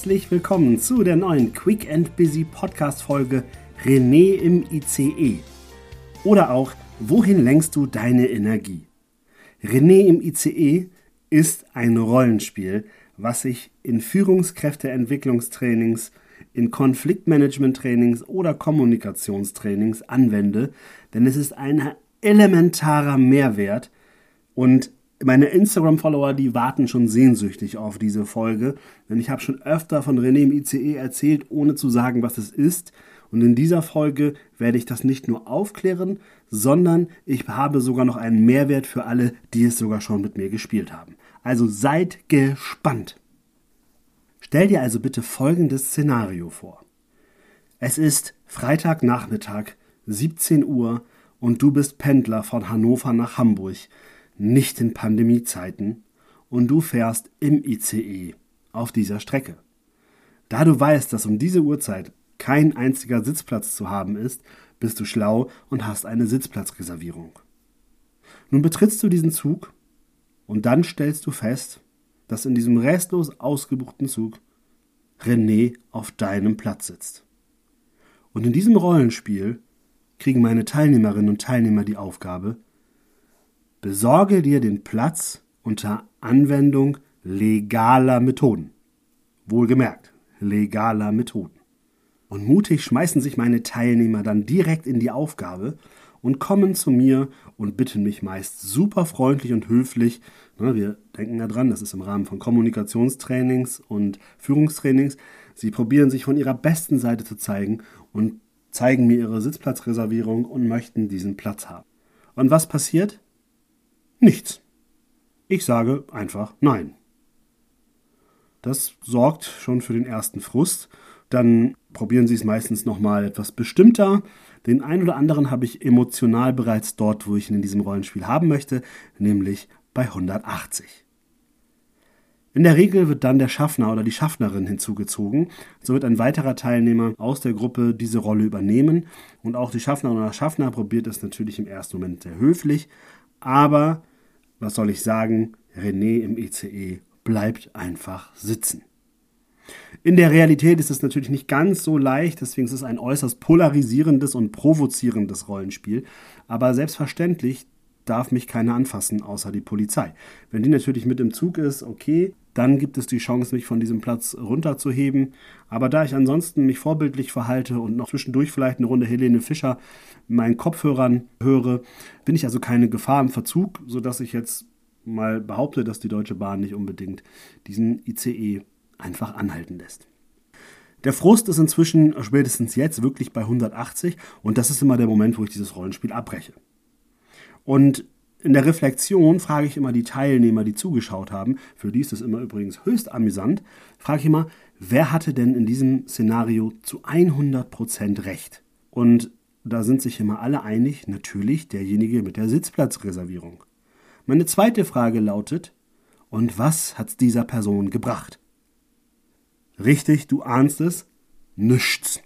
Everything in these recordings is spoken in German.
Herzlich willkommen zu der neuen Quick and Busy Podcast Folge René im ICE. Oder auch Wohin lenkst du deine Energie? René im ICE ist ein Rollenspiel, was ich in Führungskräfteentwicklungstrainings, in Konfliktmanagement-Trainings oder Kommunikationstrainings anwende, denn es ist ein elementarer Mehrwert und meine Instagram-Follower, die warten schon sehnsüchtig auf diese Folge, denn ich habe schon öfter von René im ICE erzählt, ohne zu sagen, was es ist. Und in dieser Folge werde ich das nicht nur aufklären, sondern ich habe sogar noch einen Mehrwert für alle, die es sogar schon mit mir gespielt haben. Also seid gespannt. Stell dir also bitte folgendes Szenario vor. Es ist Freitagnachmittag, 17 Uhr und du bist Pendler von Hannover nach Hamburg nicht in Pandemiezeiten und du fährst im ICE auf dieser Strecke. Da du weißt, dass um diese Uhrzeit kein einziger Sitzplatz zu haben ist, bist du schlau und hast eine Sitzplatzreservierung. Nun betrittst du diesen Zug und dann stellst du fest, dass in diesem restlos ausgebuchten Zug René auf deinem Platz sitzt. Und in diesem Rollenspiel kriegen meine Teilnehmerinnen und Teilnehmer die Aufgabe, Besorge dir den Platz unter Anwendung legaler Methoden. Wohlgemerkt, legaler Methoden. Und mutig schmeißen sich meine Teilnehmer dann direkt in die Aufgabe und kommen zu mir und bitten mich meist super freundlich und höflich. Wir denken ja dran, das ist im Rahmen von Kommunikationstrainings und Führungstrainings. Sie probieren sich von ihrer besten Seite zu zeigen und zeigen mir ihre Sitzplatzreservierung und möchten diesen Platz haben. Und was passiert? Nichts. Ich sage einfach Nein. Das sorgt schon für den ersten Frust. Dann probieren Sie es meistens nochmal etwas bestimmter. Den einen oder anderen habe ich emotional bereits dort, wo ich ihn in diesem Rollenspiel haben möchte, nämlich bei 180. In der Regel wird dann der Schaffner oder die Schaffnerin hinzugezogen. So wird ein weiterer Teilnehmer aus der Gruppe diese Rolle übernehmen. Und auch die Schaffnerin oder Schaffner probiert es natürlich im ersten Moment sehr höflich. Aber was soll ich sagen, René im ICE bleibt einfach sitzen. In der Realität ist es natürlich nicht ganz so leicht, deswegen ist es ein äußerst polarisierendes und provozierendes Rollenspiel. Aber selbstverständlich darf mich keiner anfassen, außer die Polizei. Wenn die natürlich mit im Zug ist, okay, dann gibt es die Chance, mich von diesem Platz runterzuheben. Aber da ich ansonsten mich vorbildlich verhalte und noch zwischendurch vielleicht eine Runde Helene Fischer in meinen Kopfhörern höre, bin ich also keine Gefahr im Verzug, sodass ich jetzt mal behaupte, dass die Deutsche Bahn nicht unbedingt diesen ICE einfach anhalten lässt. Der Frust ist inzwischen spätestens jetzt wirklich bei 180 und das ist immer der Moment, wo ich dieses Rollenspiel abbreche. Und in der Reflexion frage ich immer die Teilnehmer, die zugeschaut haben, für die ist es immer übrigens höchst amüsant, frage ich immer, wer hatte denn in diesem Szenario zu 100% recht? Und da sind sich immer alle einig, natürlich derjenige mit der Sitzplatzreservierung. Meine zweite Frage lautet, und was hat's dieser Person gebracht? Richtig, du ahnst es, nichts.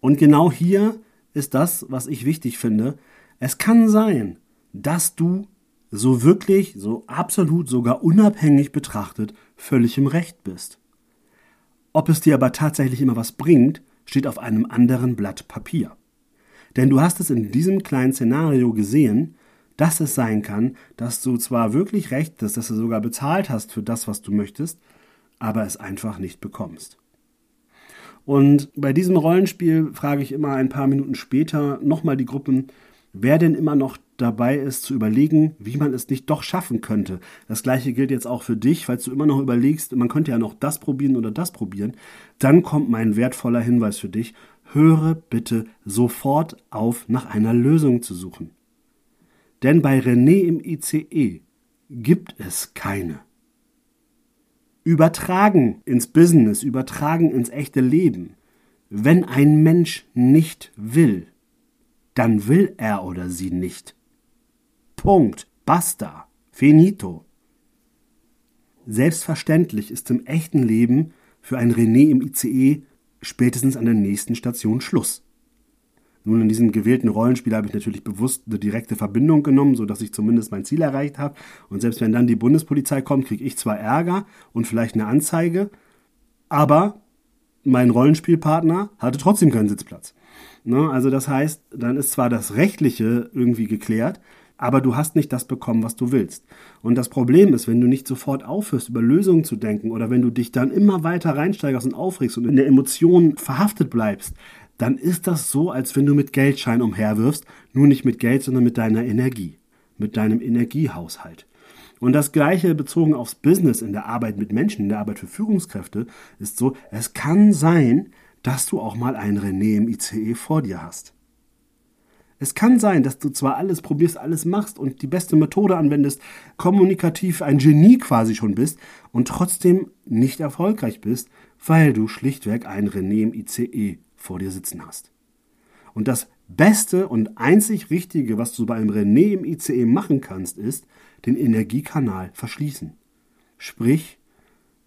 Und genau hier ist das, was ich wichtig finde. Es kann sein, dass du so wirklich, so absolut, sogar unabhängig betrachtet, völlig im Recht bist. Ob es dir aber tatsächlich immer was bringt, steht auf einem anderen Blatt Papier. Denn du hast es in diesem kleinen Szenario gesehen, dass es sein kann, dass du zwar wirklich recht bist, dass du sogar bezahlt hast für das, was du möchtest, aber es einfach nicht bekommst. Und bei diesem Rollenspiel frage ich immer ein paar Minuten später nochmal die Gruppen, wer denn immer noch dabei ist zu überlegen, wie man es nicht doch schaffen könnte. Das gleiche gilt jetzt auch für dich, falls du immer noch überlegst, man könnte ja noch das probieren oder das probieren, dann kommt mein wertvoller Hinweis für dich, höre bitte sofort auf, nach einer Lösung zu suchen. Denn bei René im ICE gibt es keine. Übertragen ins Business, übertragen ins echte Leben. Wenn ein Mensch nicht will, dann will er oder sie nicht. Punkt. Basta. Finito. Selbstverständlich ist im echten Leben für ein René im ICE spätestens an der nächsten Station Schluss. Nun, in diesem gewählten Rollenspiel habe ich natürlich bewusst eine direkte Verbindung genommen, sodass ich zumindest mein Ziel erreicht habe. Und selbst wenn dann die Bundespolizei kommt, kriege ich zwar Ärger und vielleicht eine Anzeige, Aber mein Rollenspielpartner hatte trotzdem keinen Sitzplatz. Ne? Also das heißt, dann ist zwar das Rechtliche irgendwie geklärt, aber du hast nicht das bekommen, was du willst. Und das Problem ist, wenn du nicht sofort aufhörst, über Lösungen zu denken oder wenn du dich dann immer weiter reinsteigerst und aufregst und in der Emotion verhaftet bleibst, dann ist das so, als wenn du mit Geldschein umherwirfst, nur nicht mit Geld, sondern mit deiner Energie, mit deinem Energiehaushalt. Und das Gleiche bezogen aufs Business in der Arbeit mit Menschen, in der Arbeit für Führungskräfte, ist so, es kann sein, dass du auch mal einen René im ICE vor dir hast. Es kann sein, dass du zwar alles probierst, alles machst und die beste Methode anwendest, kommunikativ ein Genie quasi schon bist und trotzdem nicht erfolgreich bist, weil du schlichtweg einen René im ICE vor dir sitzen hast. Und das Beste und einzig Richtige, was du bei einem René im ICE machen kannst, ist, den Energiekanal verschließen. Sprich,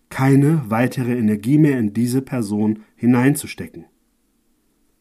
keine weitere Energie mehr in diese Person hineinzustecken.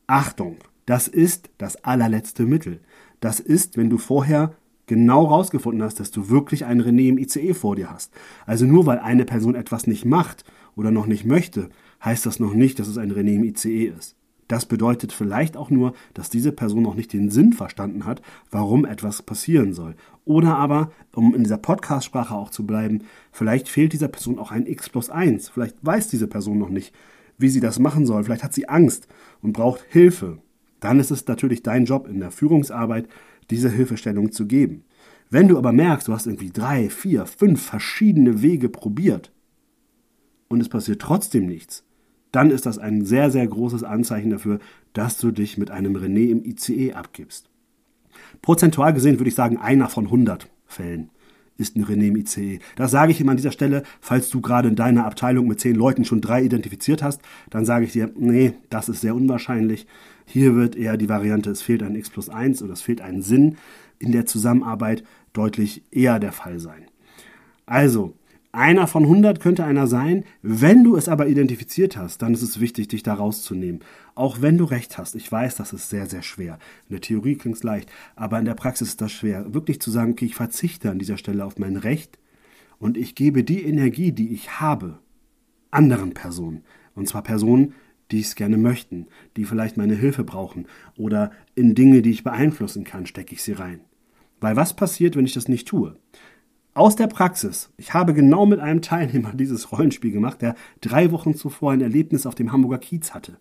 Achtung, das ist das allerletzte Mittel. Das ist, wenn du vorher genau rausgefunden hast, dass du wirklich einen René im ICE vor dir hast. Also nur weil eine Person etwas nicht macht oder noch nicht möchte, heißt das noch nicht, dass es ein René im ICE ist. Das bedeutet vielleicht auch nur, dass diese Person noch nicht den Sinn verstanden hat, warum etwas passieren soll. Oder aber, um in dieser Podcast-Sprache auch zu bleiben, vielleicht fehlt dieser Person auch ein X plus 1. Vielleicht weiß diese Person noch nicht, wie sie das machen soll. Vielleicht hat sie Angst und braucht Hilfe. Dann ist es natürlich dein Job in der Führungsarbeit, diese Hilfestellung zu geben. Wenn du aber merkst, du hast irgendwie drei, vier, fünf verschiedene Wege probiert und es passiert trotzdem nichts, dann ist das ein sehr, sehr großes Anzeichen dafür, dass du dich mit einem René im ICE abgibst. Prozentual gesehen würde ich sagen, einer von 100 Fällen ist ein René im ICE. Das sage ich immer an dieser Stelle, falls du gerade in deiner Abteilung mit zehn Leuten schon drei identifiziert hast, dann sage ich dir, nee, das ist sehr unwahrscheinlich. Hier wird eher die Variante, es fehlt ein X plus 1 oder es fehlt ein Sinn in der Zusammenarbeit deutlich eher der Fall sein. Also, einer von 100 könnte einer sein. Wenn du es aber identifiziert hast, dann ist es wichtig, dich da rauszunehmen. Auch wenn du recht hast. Ich weiß, das ist sehr, sehr schwer. In der Theorie klingt es leicht, aber in der Praxis ist das schwer. Wirklich zu sagen, okay, ich verzichte an dieser Stelle auf mein Recht und ich gebe die Energie, die ich habe, anderen Personen. Und zwar Personen, die es gerne möchten, die vielleicht meine Hilfe brauchen oder in Dinge, die ich beeinflussen kann, stecke ich sie rein. Weil was passiert, wenn ich das nicht tue? Aus der Praxis. Ich habe genau mit einem Teilnehmer dieses Rollenspiel gemacht, der drei Wochen zuvor ein Erlebnis auf dem Hamburger Kiez hatte.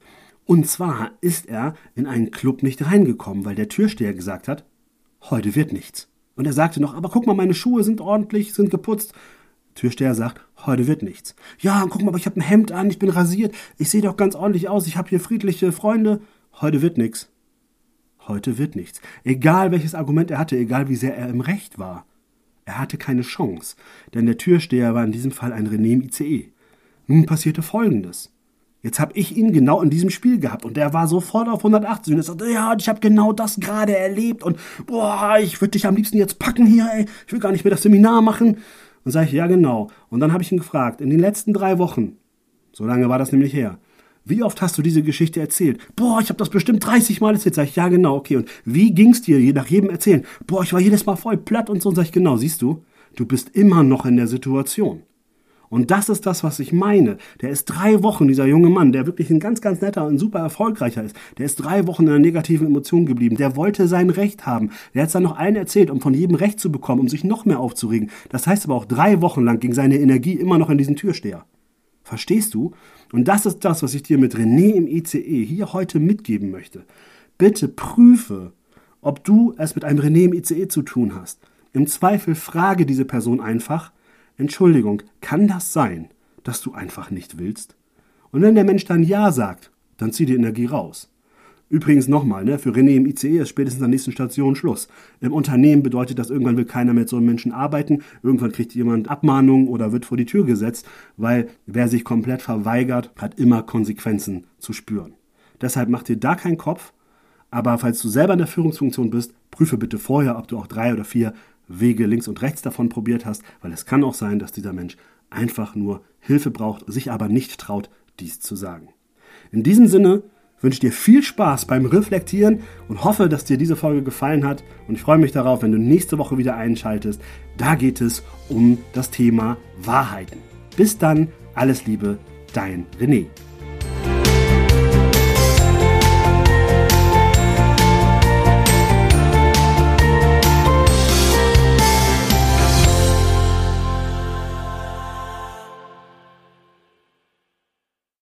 Und zwar ist er in einen Club nicht reingekommen, weil der Türsteher gesagt hat, heute wird nichts. Und er sagte noch, aber guck mal, meine Schuhe sind ordentlich, sind geputzt. Türsteher sagt, heute wird nichts. Ja, guck mal, aber ich habe ein Hemd an, ich bin rasiert, ich sehe doch ganz ordentlich aus, ich habe hier friedliche Freunde. Heute wird nichts. Heute wird nichts. Egal welches Argument er hatte, egal wie sehr er im Recht war. Er hatte keine Chance, denn der Türsteher war in diesem Fall ein René im ICE. Nun passierte Folgendes. Jetzt habe ich ihn genau in diesem Spiel gehabt und der war sofort auf 180 und er sagte, ja, ich habe genau das gerade erlebt und boah, ich würde dich am liebsten jetzt packen hier, ey. ich will gar nicht mehr das Seminar machen. Und sage ich, ja genau. Und dann habe ich ihn gefragt, in den letzten drei Wochen, so lange war das nämlich her, wie oft hast du diese Geschichte erzählt? Boah, ich habe das bestimmt 30 Mal erzählt. Sag ich, ja genau, okay. Und wie ging's dir nach jedem Erzählen? Boah, ich war jedes Mal voll platt und so. Und sag ich, genau, siehst du, du bist immer noch in der Situation. Und das ist das, was ich meine. Der ist drei Wochen, dieser junge Mann, der wirklich ein ganz, ganz netter und super erfolgreicher ist. Der ist drei Wochen in einer negativen Emotion geblieben. Der wollte sein Recht haben. Der hat es dann noch allen erzählt, um von jedem Recht zu bekommen, um sich noch mehr aufzuregen. Das heißt aber auch drei Wochen lang ging seine Energie immer noch in diesen Türsteher. Verstehst du? Und das ist das, was ich dir mit René im ICE hier heute mitgeben möchte. Bitte prüfe, ob du es mit einem René im ICE zu tun hast. Im Zweifel frage diese Person einfach, Entschuldigung, kann das sein, dass du einfach nicht willst? Und wenn der Mensch dann Ja sagt, dann zieh die Energie raus. Übrigens nochmal, ne, für René im ICE ist spätestens an der nächsten Station Schluss. Im Unternehmen bedeutet das, irgendwann will keiner mit so einem Menschen arbeiten, irgendwann kriegt jemand Abmahnung oder wird vor die Tür gesetzt, weil wer sich komplett verweigert, hat immer Konsequenzen zu spüren. Deshalb mach dir da keinen Kopf, aber falls du selber in der Führungsfunktion bist, prüfe bitte vorher, ob du auch drei oder vier Wege links und rechts davon probiert hast, weil es kann auch sein, dass dieser Mensch einfach nur Hilfe braucht, sich aber nicht traut, dies zu sagen. In diesem Sinne wünsche dir viel Spaß beim Reflektieren und hoffe, dass dir diese Folge gefallen hat. Und ich freue mich darauf, wenn du nächste Woche wieder einschaltest. Da geht es um das Thema Wahrheiten. Bis dann, alles Liebe, Dein René.